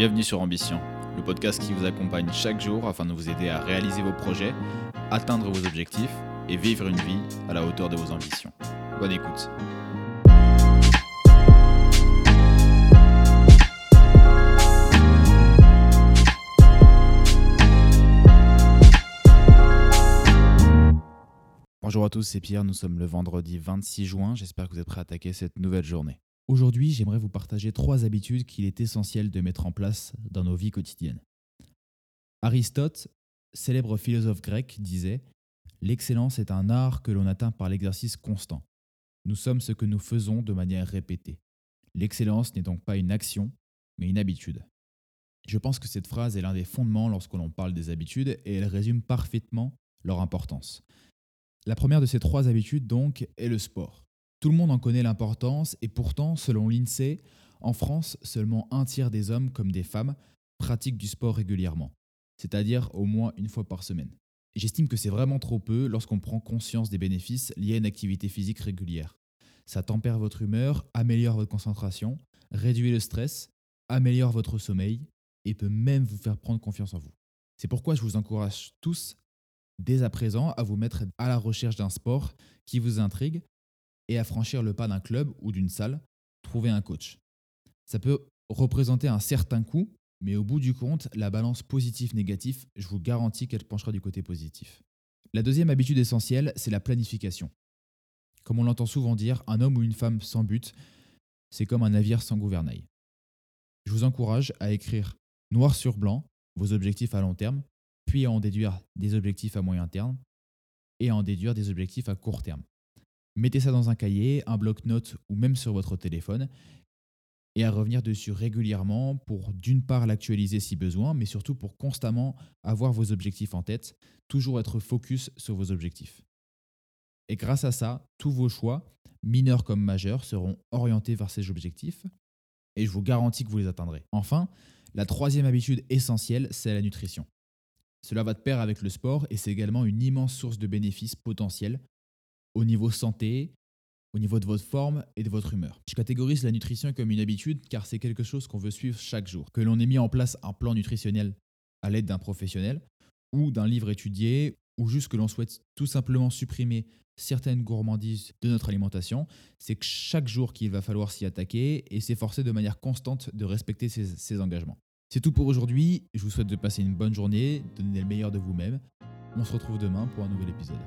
Bienvenue sur Ambition, le podcast qui vous accompagne chaque jour afin de vous aider à réaliser vos projets, atteindre vos objectifs et vivre une vie à la hauteur de vos ambitions. Bonne écoute. Bonjour à tous, c'est Pierre, nous sommes le vendredi 26 juin, j'espère que vous êtes prêts à attaquer cette nouvelle journée. Aujourd'hui, j'aimerais vous partager trois habitudes qu'il est essentiel de mettre en place dans nos vies quotidiennes. Aristote, célèbre philosophe grec, disait L'excellence est un art que l'on atteint par l'exercice constant. Nous sommes ce que nous faisons de manière répétée. L'excellence n'est donc pas une action, mais une habitude. Je pense que cette phrase est l'un des fondements lorsque l'on parle des habitudes et elle résume parfaitement leur importance. La première de ces trois habitudes, donc, est le sport. Tout le monde en connaît l'importance et pourtant, selon l'INSEE, en France, seulement un tiers des hommes comme des femmes pratiquent du sport régulièrement, c'est-à-dire au moins une fois par semaine. J'estime que c'est vraiment trop peu lorsqu'on prend conscience des bénéfices liés à une activité physique régulière. Ça tempère votre humeur, améliore votre concentration, réduit le stress, améliore votre sommeil et peut même vous faire prendre confiance en vous. C'est pourquoi je vous encourage tous dès à présent à vous mettre à la recherche d'un sport qui vous intrigue et à franchir le pas d'un club ou d'une salle, trouver un coach. Ça peut représenter un certain coût, mais au bout du compte, la balance positif-négatif, je vous garantis qu'elle penchera du côté positif. La deuxième habitude essentielle, c'est la planification. Comme on l'entend souvent dire, un homme ou une femme sans but, c'est comme un navire sans gouvernail. Je vous encourage à écrire noir sur blanc vos objectifs à long terme, puis à en déduire des objectifs à moyen terme et à en déduire des objectifs à court terme. Mettez ça dans un cahier, un bloc-notes ou même sur votre téléphone et à revenir dessus régulièrement pour d'une part l'actualiser si besoin, mais surtout pour constamment avoir vos objectifs en tête, toujours être focus sur vos objectifs. Et grâce à ça, tous vos choix, mineurs comme majeurs, seront orientés vers ces objectifs et je vous garantis que vous les atteindrez. Enfin, la troisième habitude essentielle, c'est la nutrition. Cela va de pair avec le sport et c'est également une immense source de bénéfices potentiels au niveau santé, au niveau de votre forme et de votre humeur. Je catégorise la nutrition comme une habitude car c'est quelque chose qu'on veut suivre chaque jour. Que l'on ait mis en place un plan nutritionnel à l'aide d'un professionnel ou d'un livre étudié ou juste que l'on souhaite tout simplement supprimer certaines gourmandises de notre alimentation, c'est que chaque jour qu'il va falloir s'y attaquer et s'efforcer de manière constante de respecter ses, engagements. C'est tout pour aujourd'hui. Je vous souhaite de passer une bonne journée, donner le meilleur de vous-même. On se retrouve demain pour un nouvel épisode.